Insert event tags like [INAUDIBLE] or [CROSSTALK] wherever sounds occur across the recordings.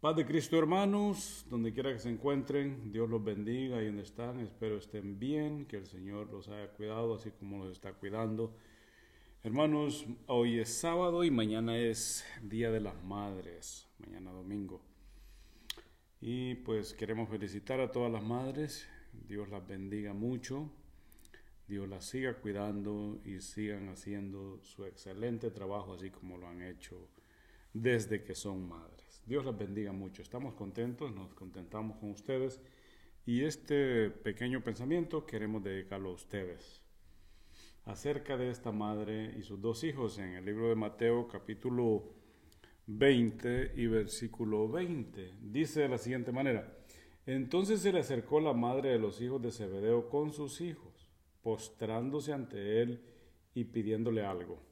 Paz de Cristo, hermanos, donde quiera que se encuentren, Dios los bendiga ahí donde están. Espero estén bien, que el Señor los haya cuidado, así como los está cuidando. Hermanos, hoy es sábado y mañana es Día de las Madres, mañana domingo. Y pues queremos felicitar a todas las madres, Dios las bendiga mucho, Dios las siga cuidando y sigan haciendo su excelente trabajo así como lo han hecho desde que son madres. Dios las bendiga mucho. Estamos contentos, nos contentamos con ustedes y este pequeño pensamiento queremos dedicarlo a ustedes. Acerca de esta madre y sus dos hijos en el libro de Mateo capítulo 20 y versículo 20. Dice de la siguiente manera, entonces se le acercó la madre de los hijos de Zebedeo con sus hijos, postrándose ante él y pidiéndole algo.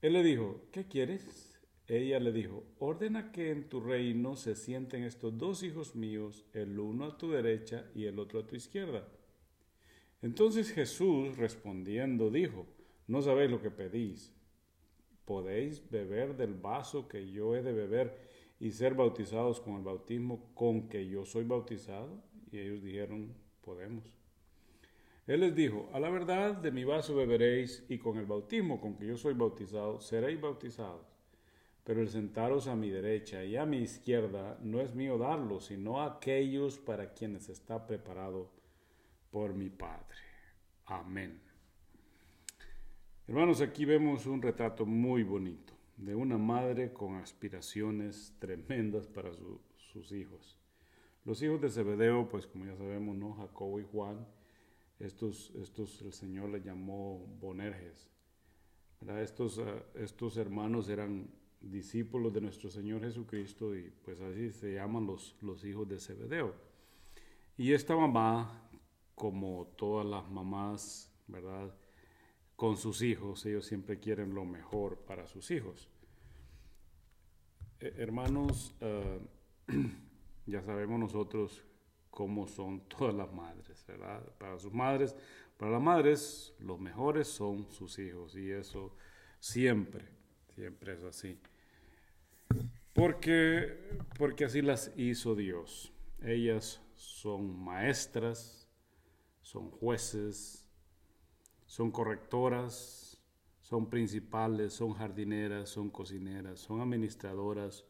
Él le dijo, ¿qué quieres? Ella le dijo, ordena que en tu reino se sienten estos dos hijos míos, el uno a tu derecha y el otro a tu izquierda. Entonces Jesús respondiendo dijo, no sabéis lo que pedís. ¿Podéis beber del vaso que yo he de beber y ser bautizados con el bautismo con que yo soy bautizado? Y ellos dijeron, podemos. Él les dijo, a la verdad de mi vaso beberéis y con el bautismo con que yo soy bautizado seréis bautizados pero el sentaros a mi derecha y a mi izquierda no es mío darlo, sino a aquellos para quienes está preparado por mi Padre. Amén. Hermanos, aquí vemos un retrato muy bonito de una madre con aspiraciones tremendas para sus hijos. Los hijos de Zebedeo, pues como ya sabemos, ¿no? Jacobo y Juan, estos, estos el Señor les llamó Bonerges. Estos, uh, estos hermanos eran discípulos de nuestro Señor Jesucristo y pues así se llaman los, los hijos de Zebedeo. Y esta mamá, como todas las mamás, ¿verdad? Con sus hijos, ellos siempre quieren lo mejor para sus hijos. Eh, hermanos, uh, [CLEARS THROAT] ya sabemos nosotros cómo son [LAUGHS] todas las madres, ¿verdad? Para sus madres, para las madres, los mejores son sus hijos y eso siempre Siempre es así. Porque, porque así las hizo Dios. Ellas son maestras, son jueces, son correctoras, son principales, son jardineras, son cocineras, son administradoras,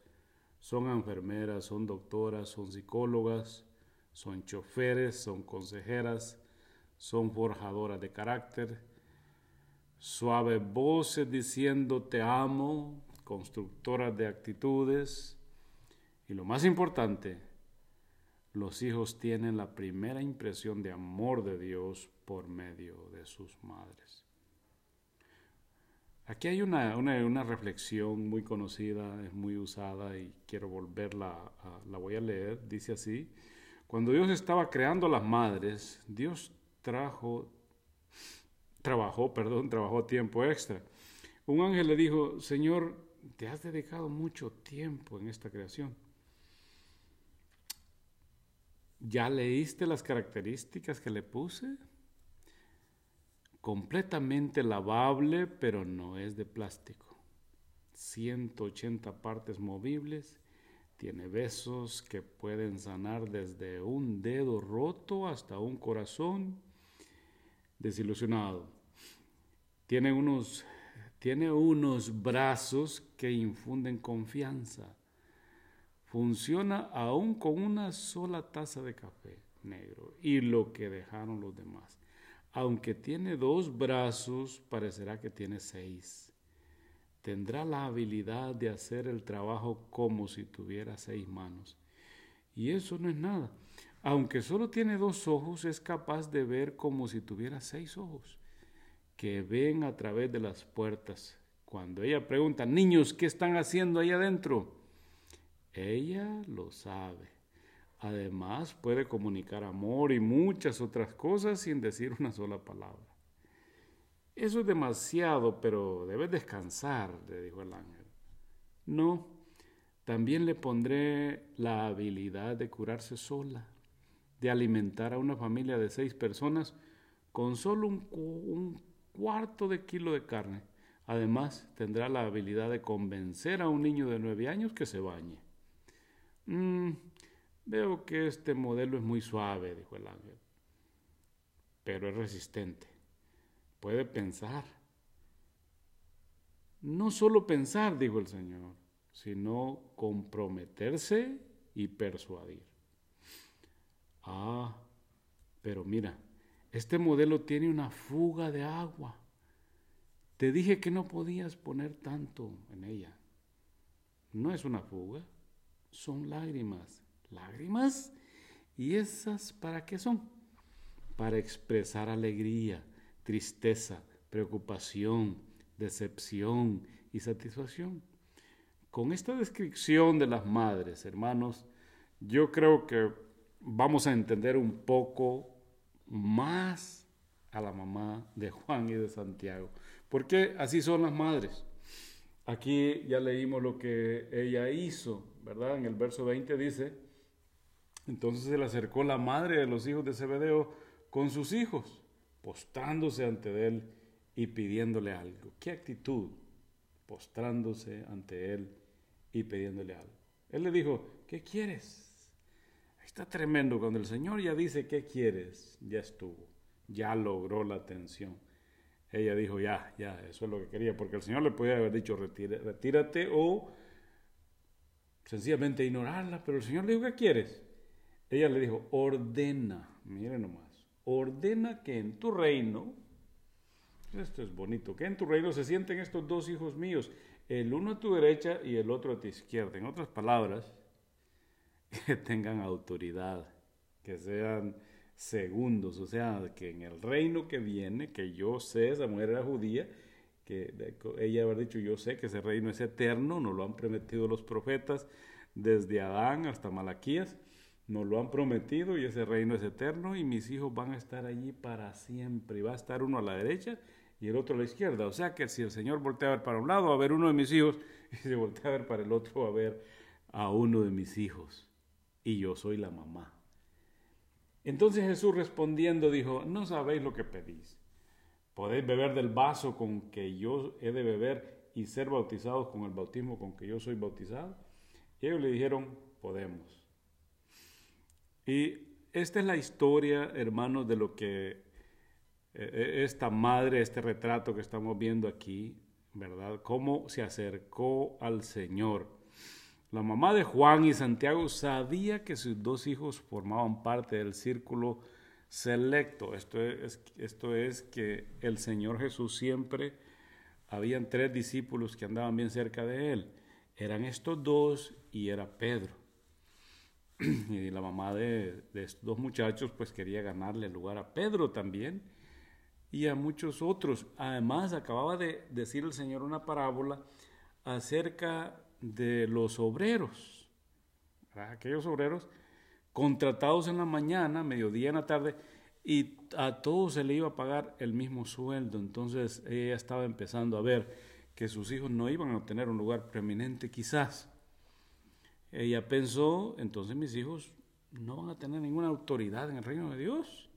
son enfermeras, son doctoras, son psicólogas, son choferes, son consejeras, son forjadoras de carácter, suave voces diciendo te amo, constructoras de actitudes. Y lo más importante, los hijos tienen la primera impresión de amor de Dios por medio de sus madres. Aquí hay una, una, reflexión muy conocida, es muy usada y quiero volverla, a, la voy a leer. Dice así, cuando Dios estaba creando las madres, Dios trajo trabajó, perdón, trabajó tiempo extra. Un ángel le dijo, Señor, te has dedicado mucho tiempo en esta creación. ¿Ya leíste las características que le puse? Completamente lavable, pero no es de plástico. 180 partes movibles, tiene besos que pueden sanar desde un dedo roto hasta un corazón desilusionado. Tiene unos, tiene unos brazos que infunden confianza. Funciona aún con una sola taza de café negro y lo que dejaron los demás. Aunque tiene dos brazos, parecerá que tiene seis. Tendrá la habilidad de hacer el trabajo como si tuviera seis manos. Y eso no es nada. Aunque solo tiene dos ojos, es capaz de ver como si tuviera seis ojos, que ven a través de las puertas. Cuando ella pregunta, niños, ¿qué están haciendo ahí adentro? Ella lo sabe. Además puede comunicar amor y muchas otras cosas sin decir una sola palabra. Eso es demasiado, pero debes descansar, le dijo el ángel. No, también le pondré la habilidad de curarse sola de alimentar a una familia de seis personas con solo un, cuarto de kilo de carne. Además, tendrá la habilidad de convencer a un niño de nueve años que se bañe. Mm, veo que este modelo es muy suave, dijo el ángel, pero es resistente. Puede pensar. No solo pensar, dijo el Señor, sino comprometerse y persuadir. Ah, pero mira, este modelo tiene una fuga de agua. Te dije que no podías poner tanto en ella. No es una fuga, son lágrimas. ¿Lágrimas? ¿Y esas para qué son? Para expresar alegría, tristeza, preocupación, decepción y satisfacción. Con esta descripción de las madres, hermanos, yo creo que vamos a entender un poco más a la mamá de Juan y de Santiago. Porque así son las madres. Aquí ya leímos lo que ella hizo, ¿verdad? En el verso 20 dice, entonces se le acercó la madre de los hijos de Zebedeo con sus hijos, postrándose ante él y pidiéndole algo. ¿Qué actitud? Postrándose ante él y pidiéndole algo. Él le dijo, ¿qué quieres? Está tremendo cuando el Señor ya dice, ¿qué quieres? Ya estuvo, ya logró la atención. Ella dijo, ya, ya, eso es lo que quería, porque el Señor le podía haber dicho, retírate o sencillamente ignorarla, pero el Señor le dijo, ¿qué quieres? Ella le dijo, ordena, mire nomás, ordena que en tu reino, esto es bonito, que en tu reino se sienten estos dos hijos míos, el uno a tu derecha y el otro a tu izquierda. En otras palabras, que tengan autoridad, que sean segundos, o sea, que en el reino que viene, que yo sé, esa mujer era judía, que ella haber dicho, yo sé que ese reino es eterno, nos lo han prometido los profetas desde Adán hasta Malaquías, nos lo han prometido y ese reino es eterno y mis hijos van a estar allí para siempre y va a estar uno a la derecha y el otro a la izquierda. O sea que si el Señor voltea a ver para un lado, va a ver uno de mis hijos [LAUGHS] y si voltea a ver para el otro, va a ver a uno de mis hijos y yo soy la mamá. Entonces Jesús respondiendo dijo, no sabéis lo que pedís. ¿Podéis beber del vaso con que yo he de beber y ser bautizados con el bautismo con que yo soy bautizado? Y ellos le dijeron, podemos. Y esta es la historia, hermanos, de lo que eh, eh, esta madre, este retrato que estamos viendo aquí, ¿verdad? Cómo se acercó al Señor la mamá de Juan y Santiago sabía que sus dos hijos formaban parte del círculo selecto. Esto es, esto es que el Señor Jesús siempre, habían tres discípulos que andaban bien cerca de él. Eran estos dos y era Pedro. [CLEARS THROAT] Y la mamá de, de estos dos muchachos pues quería ganarle el lugar a Pedro también y a muchos otros. Además, acababa de decir el Señor una parábola acerca de los obreros, aquellos obreros contratados en la mañana, mediodía en la tarde, y a todos se le iba a pagar el mismo sueldo. Entonces ella estaba empezando a ver que sus hijos no iban a obtener un lugar preeminente quizás. Ella pensó, entonces mis hijos no van a tener ninguna autoridad en el reino de Dios.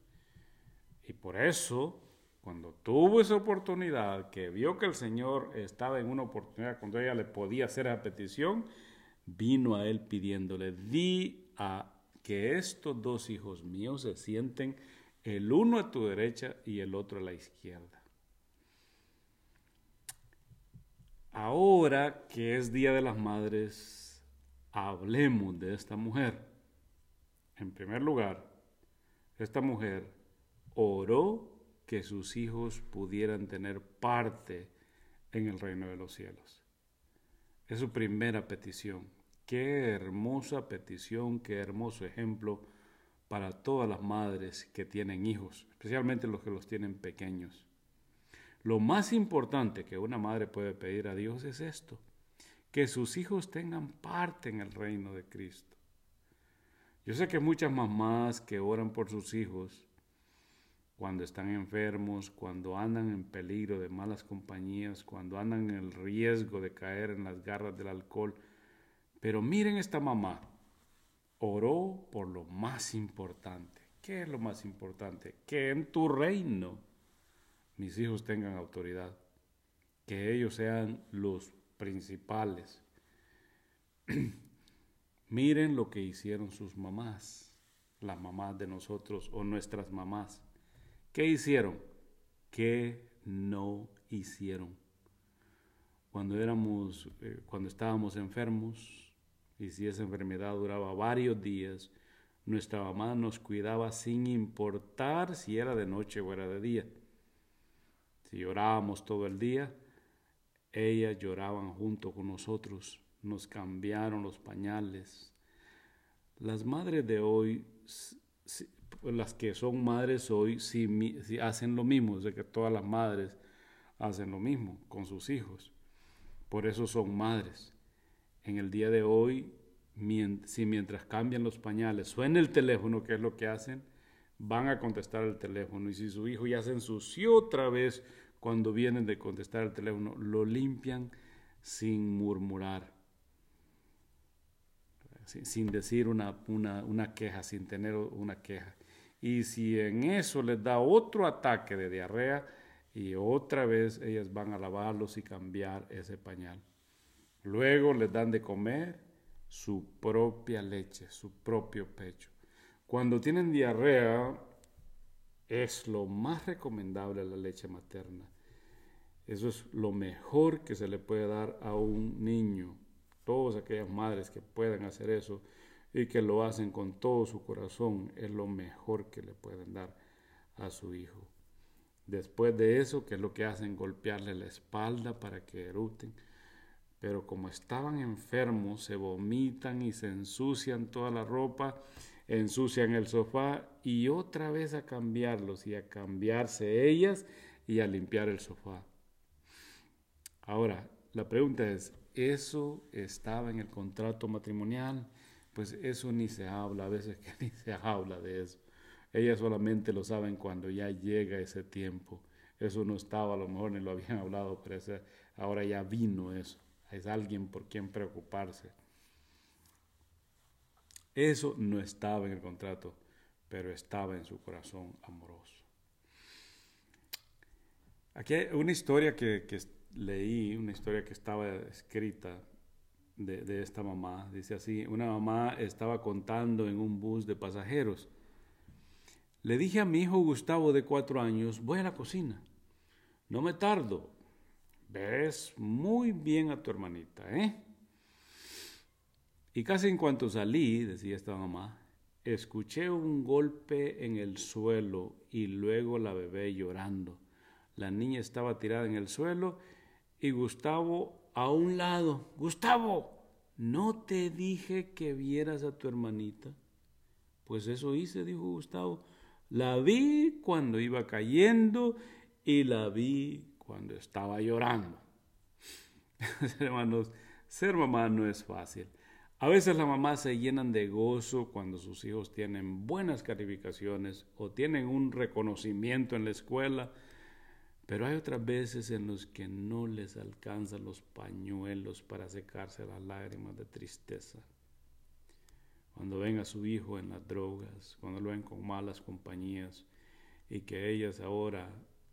Y por eso cuando tuvo esa oportunidad, que vio que el Señor estaba en una oportunidad cuando ella le podía hacer esa petición, vino a él pidiéndole, di a que estos dos hijos míos se sienten el uno a tu derecha y el otro a la izquierda. Ahora que es Día de las Madres, hablemos de esta mujer. En primer lugar, esta mujer oró que sus hijos pudieran tener parte en el reino de los cielos. Es su primera petición. Qué hermosa petición, qué hermoso ejemplo para todas las madres que tienen hijos, especialmente los que los tienen pequeños. Lo más importante que una madre puede pedir a Dios es esto, que sus hijos tengan parte en el reino de Cristo. Yo sé que muchas mamás que oran por sus hijos cuando están enfermos, cuando andan en peligro de malas compañías, cuando andan en el riesgo de caer en las garras del alcohol. Pero miren esta mamá, oró por lo más importante. ¿Qué es lo más importante? Que en tu reino mis hijos tengan autoridad, que ellos sean los principales. [CLEARS THROAT] Miren lo que hicieron sus mamás, las mamás de nosotros o nuestras mamás. ¿Qué hicieron? ¿Qué no hicieron? Cuando éramos, eh, cuando estábamos enfermos, y si esa enfermedad duraba varios días, nuestra mamá nos cuidaba sin importar si era de noche o era de día. Si llorábamos todo el día, ellas lloraban junto con nosotros, nos cambiaron los pañales. Las madres de hoy, las que son madres hoy, sí, hacen lo mismo, de que todas las madres hacen lo mismo con sus hijos. Por eso son madres. En el día de hoy, si mientras cambian los pañales suena el teléfono, que es lo que hacen, van a contestar el teléfono. Y si su hijo ya se ensució otra vez cuando vienen de contestar el teléfono, lo limpian sin murmurar, sin, decir una, una, queja, sin tener una queja. Y si en eso les da otro ataque de diarrea, y otra vez ellas van a lavarlos y cambiar ese pañal. Luego les dan de comer su propia leche, su propio pecho. Cuando tienen diarrea, es lo más recomendable la leche materna. Eso es lo mejor que se le puede dar a un niño. Todas aquellas madres que puedan hacer eso y que lo hacen con todo su corazón, es lo mejor que le pueden dar a su hijo. Después de eso, que es lo que hacen? Golpearle la espalda para que eruten. Pero como estaban enfermos, se vomitan y se ensucian toda la ropa, ensucian el sofá y otra vez a cambiarlos y a cambiarse ellas y a limpiar el sofá. Ahora, la pregunta es, ¿eso estaba en el contrato matrimonial? Pues eso ni se habla, a veces que [LAUGHS] ni se habla de eso. Ellas solamente lo saben cuando ya llega ese tiempo. Eso no estaba, a lo mejor ni lo habían hablado, pero ahora ya vino eso. Es alguien por quien preocuparse. Eso no estaba en el contrato, pero estaba en su corazón amoroso. Aquí hay una historia que, que leí una historia que estaba escrita de, esta mamá. Dice así, una mamá estaba contando en un bus de pasajeros. Le dije a mi hijo Gustavo de cuatro años, voy a la cocina. No me tardo. Ves muy bien a tu hermanita, ¿eh? Y casi en cuanto salí, decía esta mamá, escuché un golpe en el suelo y luego la bebé llorando. La niña estaba tirada en el suelo y Gustavo a un lado. Gustavo, ¿no te dije que vieras a tu hermanita? Pues eso hice, dijo Gustavo. La vi cuando iba cayendo y la vi cuando estaba llorando. [LAUGHS] Hermanos, ser mamá no es fácil. A veces las mamás se llenan de gozo cuando sus hijos tienen buenas calificaciones o tienen un reconocimiento en la escuela pero hay otras veces en las que no les alcanzan los pañuelos para secarse las lágrimas de tristeza. Cuando ven a su hijo en las drogas, cuando lo ven con malas compañías y que ellas ahora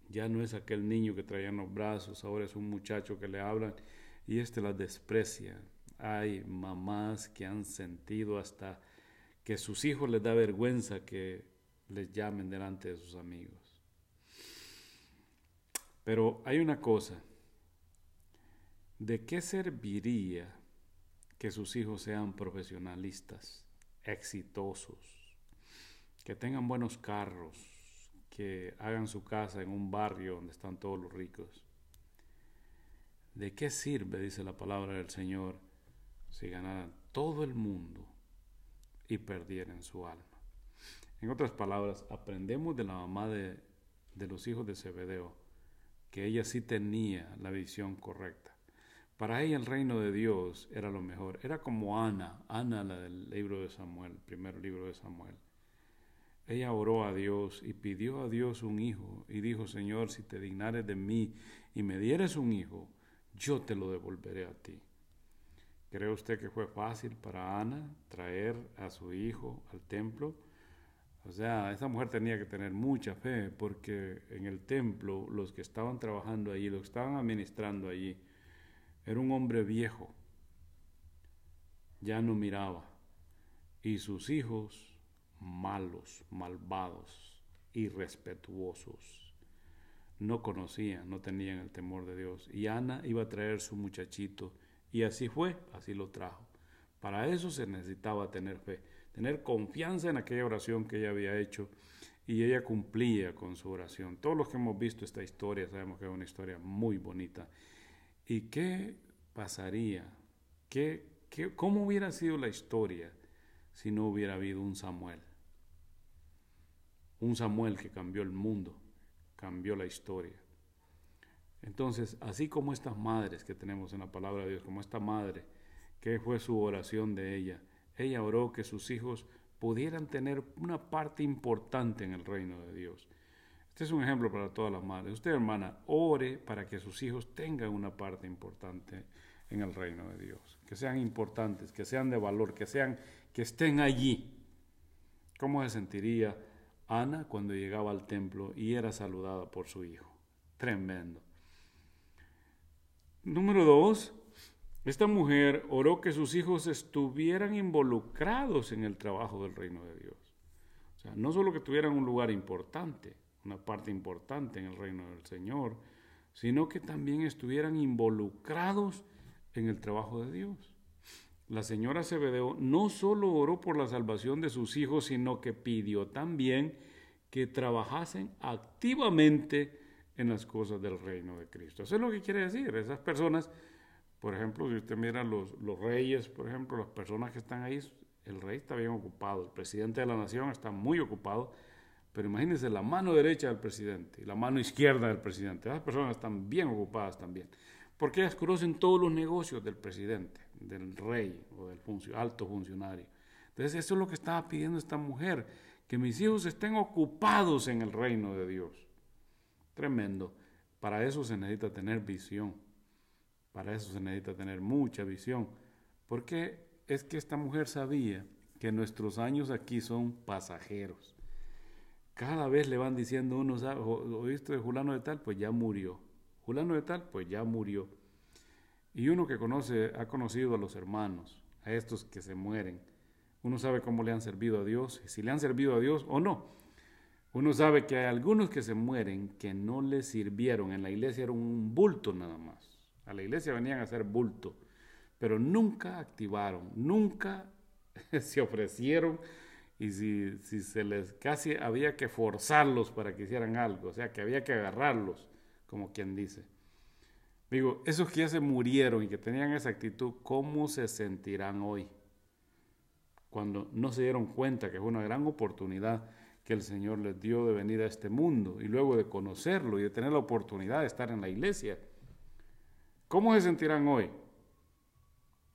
ya no es aquel niño que traía en los brazos, ahora es un muchacho que le hablan y éste las desprecia. Hay mamás que han sentido hasta que sus hijos les da vergüenza que les llamen delante de sus amigos. Pero hay una cosa, ¿de qué serviría que sus hijos sean profesionalistas, exitosos, que tengan buenos carros, que hagan su casa en un barrio donde están todos los ricos? ¿De qué sirve, dice la palabra del Señor, si ganaran todo el mundo y perdieran su alma? En otras palabras, aprendemos de la mamá de, los hijos de Zebedeo que ella sí tenía la visión correcta. Para ella el reino de Dios era lo mejor. Era como Ana, Ana la del libro de Samuel, el primer libro de Samuel. Ella oró a Dios y pidió a Dios un hijo y dijo, Señor, si te dignares de mí y me dieres un hijo, yo te lo devolveré a ti. ¿Cree usted que fue fácil para Ana traer a su hijo al templo? O sea, esa mujer tenía que tener mucha fe porque en el templo los que estaban trabajando allí, los que estaban administrando allí, era un hombre viejo, ya no miraba, y sus hijos malos, malvados, irrespetuosos. No conocían, no tenían el temor de Dios. Y Ana iba a traer su muchachito. Y así fue, así lo trajo. Para eso se necesitaba tener fe, tener confianza en aquella oración que ella había hecho y ella cumplía con su oración. Todos los que hemos visto esta historia sabemos que es una historia muy bonita. ¿Y qué pasaría? ¿Qué, qué, ¿Cómo hubiera sido la historia si no hubiera habido un Samuel? Un Samuel que cambió el mundo, cambió la historia. Entonces, así como estas madres que tenemos en la palabra de Dios, como esta madre, que fue su oración de ella, ella oró que sus hijos pudieran tener una parte importante en el reino de Dios. Este es un ejemplo para todas las madres. Usted, hermana, ore para que sus hijos tengan una parte importante en el reino de Dios, que sean importantes, que sean de valor, que sean que estén allí. ¿Cómo se sentiría Ana cuando llegaba al templo y era saludada por su hijo? Tremendo. Número dos, esta mujer oró que sus hijos estuvieran involucrados en el trabajo del reino de Dios. O sea, no solo que tuvieran un lugar importante, una parte importante en el reino del Señor, sino que también estuvieran involucrados en el trabajo de Dios. La señora Zebedeo no solo oró por la salvación de sus hijos, sino que pidió también que trabajasen activamente en las cosas del reino de Cristo. Eso es lo que quiere decir. Esas personas, por ejemplo, si usted mira los, reyes, por ejemplo, las personas que están ahí, el rey está bien ocupado, el presidente de la nación está muy ocupado, pero imagínense la mano derecha del presidente y la mano izquierda del presidente. Esas personas están bien ocupadas también, porque ellas conocen todos los negocios del presidente, del rey o del alto funcionario. Entonces eso es lo que estaba pidiendo esta mujer, que mis hijos estén ocupados en el reino de Dios. Tremendo. Para eso se necesita tener visión. Para eso se necesita tener mucha visión. Porque es que esta mujer sabía que nuestros años aquí son pasajeros. Cada vez le van diciendo uno, ¿oíste de Julano de tal? Pues ya murió. Julano de tal, pues ya murió. Y uno que conoce, ha conocido a los hermanos, a estos que se mueren, uno sabe cómo le han servido a Dios, si le han servido a Dios o no. Uno sabe que hay algunos que se mueren que no les sirvieron. En la iglesia era un bulto nada más. A la iglesia venían a hacer bulto, pero nunca activaron, nunca [LAUGHS] se ofrecieron y si, se les casi había que forzarlos para que hicieran algo, o sea, que había que agarrarlos, como quien dice. Digo, esos que ya se murieron y que tenían esa actitud, ¿cómo se sentirán hoy? Cuando no se dieron cuenta que fue una gran oportunidad que el Señor les dio de venir a este mundo y luego de conocerlo y de tener la oportunidad de estar en la iglesia. ¿Cómo se sentirán hoy?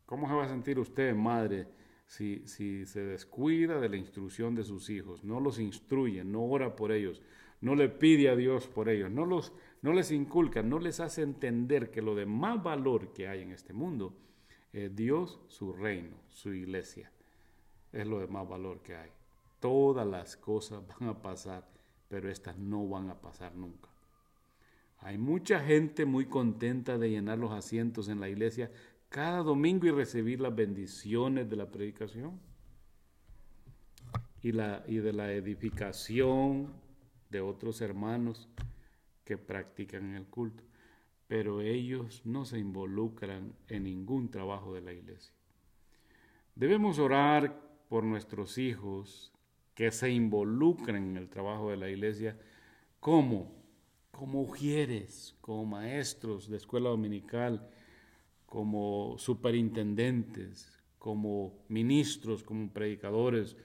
¿Cómo se va a sentir usted, madre, si, si se descuida de la instrucción de sus hijos, no los instruye, no ora por ellos, no le pide a Dios por ellos, no, los, no les inculca, no les hace entender que lo de más valor que hay en este mundo es Dios, su reino, su iglesia. Es lo de más valor que hay. Todas las cosas van a pasar, pero estas no van a pasar nunca. Hay mucha gente muy contenta de llenar los asientos en la iglesia cada domingo y recibir las bendiciones de la predicación y, la, y de la edificación de otros hermanos que practican el culto, pero ellos no se involucran en ningún trabajo de la iglesia. Debemos orar por nuestros hijos que se involucren en el trabajo de la iglesia. Como como ujieres, como maestros de escuela dominical, como superintendentes, como ministros, como predicadores,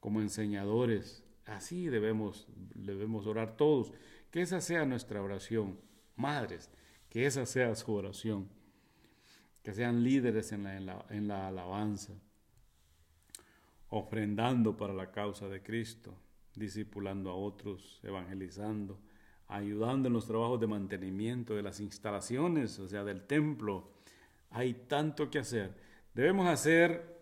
como enseñadores. Así debemos, debemos orar todos. Que esa sea nuestra oración. Madres, que esa sea su oración. Que sean líderes en la, en la alabanza, ofrendando para la causa de Cristo, discipulando a otros, evangelizando, ayudando en los trabajos de mantenimiento de las instalaciones, o sea, del templo, hay tanto que hacer. Debemos hacer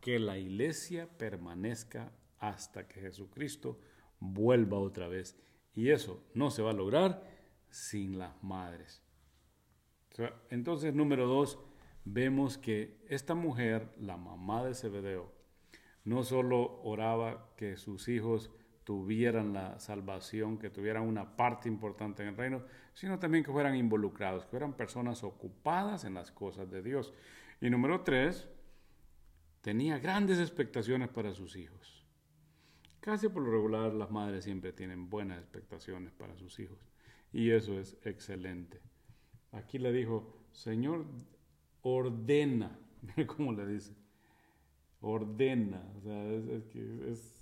que la iglesia permanezca hasta que Jesucristo vuelva otra vez. Y eso no se va a lograr sin las madres. Entonces, número dos, vemos que esta mujer, la mamá de Zebedeo, no solo oraba que sus hijos tuvieran la salvación, que tuvieran una parte importante en el reino, sino también que fueran involucrados, que fueran personas ocupadas en las cosas de Dios. Y número tres, tenía grandes expectaciones para sus hijos. Casi por lo regular las madres siempre tienen buenas expectaciones para sus hijos. Y eso es excelente. Aquí le dijo, Señor, ordena, [LAUGHS] cómo le dice, ordena, o sea, es,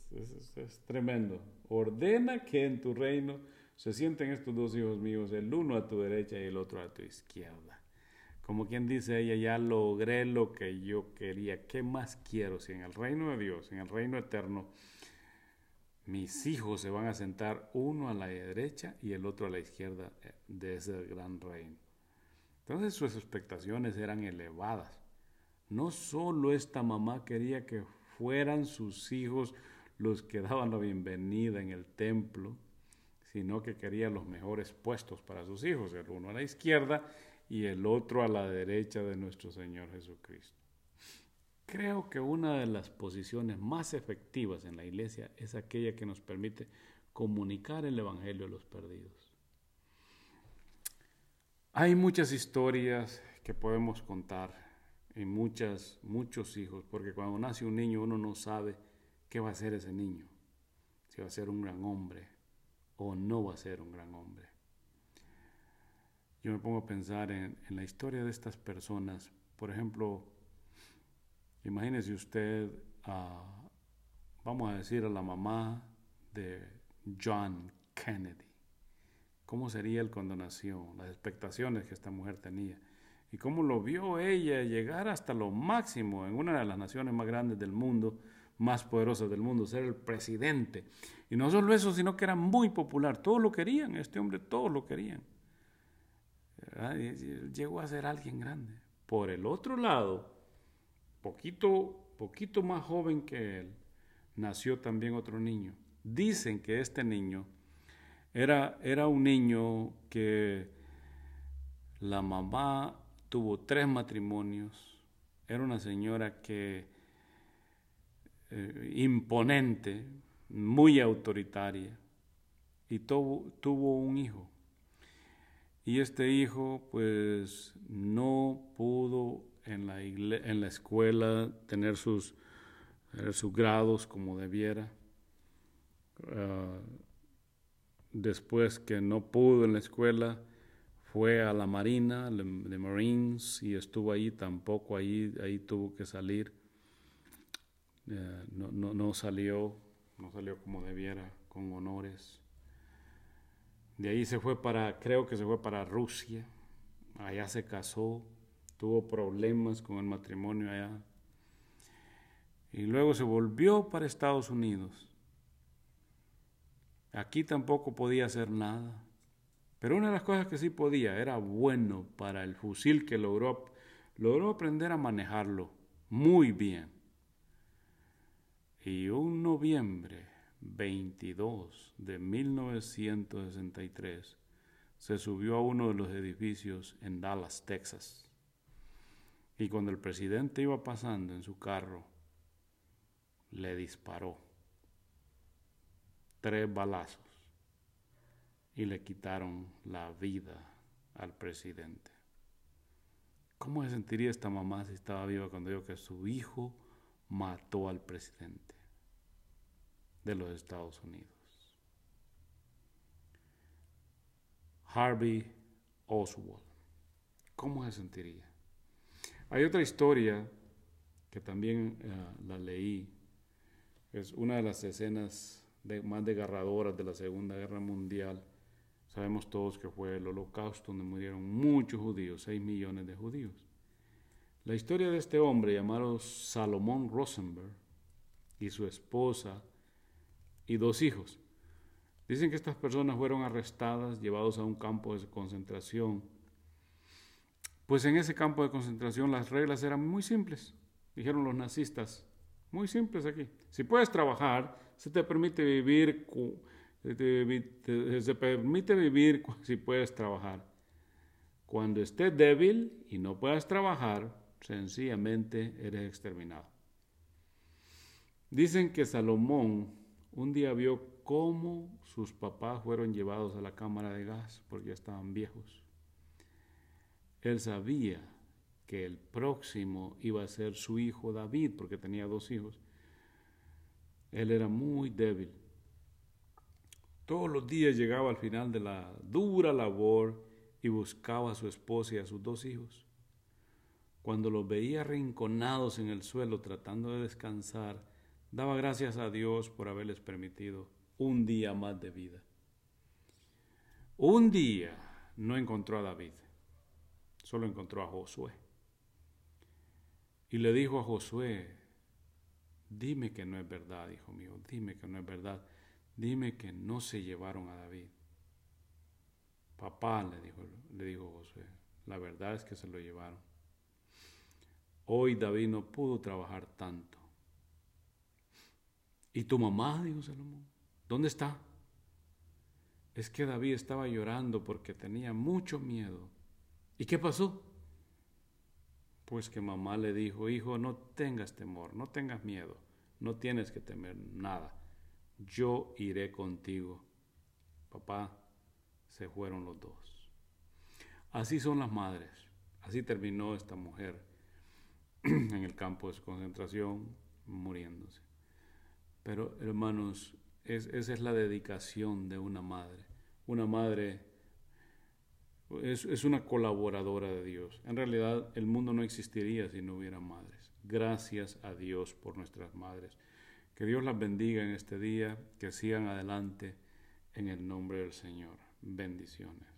tremendo, ordena que en tu reino se sienten estos dos hijos míos, el uno a tu derecha y el otro a tu izquierda. Como quien dice ella, ya logré lo que yo quería. ¿Qué más quiero si en el reino de Dios, en el reino eterno, mis hijos se van a sentar uno a la derecha y el otro a la izquierda de ese gran reino? Entonces sus expectaciones eran elevadas. No solo esta mamá quería que fueran sus hijos los que daban la bienvenida en el templo, sino que quería los mejores puestos para sus hijos, el uno a la izquierda y el otro a la derecha de nuestro Señor Jesucristo. Creo que una de las posiciones más efectivas en la iglesia es aquella que nos permite comunicar el Evangelio a los perdidos. Hay muchas historias que podemos contar y muchas, muchos hijos, porque cuando nace un niño uno no sabe qué va a ser ese niño, si va a ser un gran hombre o no va a ser un gran hombre. Yo me pongo a pensar en, la historia de estas personas. Por ejemplo, imagínese usted, vamos a decir, a la mamá de John Kennedy cómo sería el cuando nació, las expectaciones que esta mujer tenía y cómo lo vio ella llegar hasta lo máximo en una de las naciones más grandes del mundo, más poderosas del mundo, ser el presidente. Y no solo eso, sino que era muy popular, todos lo querían, este hombre todos lo querían. llegó a ser alguien grande. Por el otro lado, poquito, poquito más joven que él, nació también otro niño. Dicen que este niño era, era un niño que la mamá tuvo tres matrimonios, era una señora que eh, imponente, muy autoritaria, y tuvo, un hijo. Y este hijo pues no pudo en la, en la escuela tener sus, sus grados como debiera. Ah, después que no pudo en la escuela, fue a la Marina, de Marines, y estuvo ahí, tampoco ahí, ahí tuvo que salir. Eh, no, no, no, salió, no salió como debiera, con honores. De ahí se fue para, creo que se fue para Rusia, allá se casó, tuvo problemas con el matrimonio allá. Y luego se volvió para Estados Unidos Aquí tampoco podía hacer nada. Pero una de las cosas que sí podía, era bueno para el fusil que logró, logró aprender a manejarlo muy bien. Y un noviembre 22 de 1963 se subió a uno de los edificios en Dallas, Texas. Y cuando el presidente iba pasando en su carro, le disparó tres balazos y le quitaron la vida al presidente. ¿Cómo se sentiría esta mamá si estaba viva cuando dijo que su hijo mató al presidente de los Estados Unidos? Harvey Oswald. ¿Cómo se sentiría? Hay otra historia que también eh, la leí. Es una de las escenas más desgarradoras de la Segunda Guerra Mundial. Sabemos todos que fue el holocausto donde murieron muchos judíos, 6 millones de judíos. La historia de este hombre llamado Salomón Rosenberg y su esposa y dos hijos. Dicen que estas personas fueron arrestadas, llevados a un campo de concentración. Pues en ese campo de concentración las reglas eran muy simples, dijeron los nazistas, muy simples aquí. Si puedes trabajar, se te permite vivir, se permite vivir si puedes trabajar. Cuando estés débil y no puedas trabajar, sencillamente eres exterminado. Dicen que Salomón un día vio cómo sus papás fueron llevados a la cámara de gas porque ya estaban viejos. Él sabía que el próximo iba a ser su hijo David porque tenía dos hijos. Él era muy débil. Todos los días llegaba al final de la dura labor y buscaba a su esposa y a sus dos hijos. Cuando los veía rinconados en el suelo tratando de descansar, daba gracias a Dios por haberles permitido un día más de vida. Un día no encontró a David, solo encontró a Josué. Y le dijo a Josué, dime que no es verdad, hijo mío, dime que no es verdad, dime que no se llevaron a David. Papá, le dijo, le dijo Josué, la verdad es que se lo llevaron. Hoy David no pudo trabajar tanto. ¿Y tu mamá? dijo Salomón. ¿Dónde está? Es que David estaba llorando porque tenía mucho miedo. ¿Y qué pasó? Pues que mamá le dijo, hijo, no tengas temor, no tengas miedo, no tienes que temer nada. Yo iré contigo. Papá, se fueron los dos. Así son las madres. Así terminó esta mujer [CLEARS THROAT] en el campo de concentración muriéndose. Pero hermanos, esa es la dedicación de una madre. Una madre es, es, una colaboradora de Dios. En realidad el mundo no existiría si no hubiera madres. Gracias a Dios por nuestras madres. Que Dios las bendiga en este día, que sigan adelante en el nombre del Señor. Bendiciones.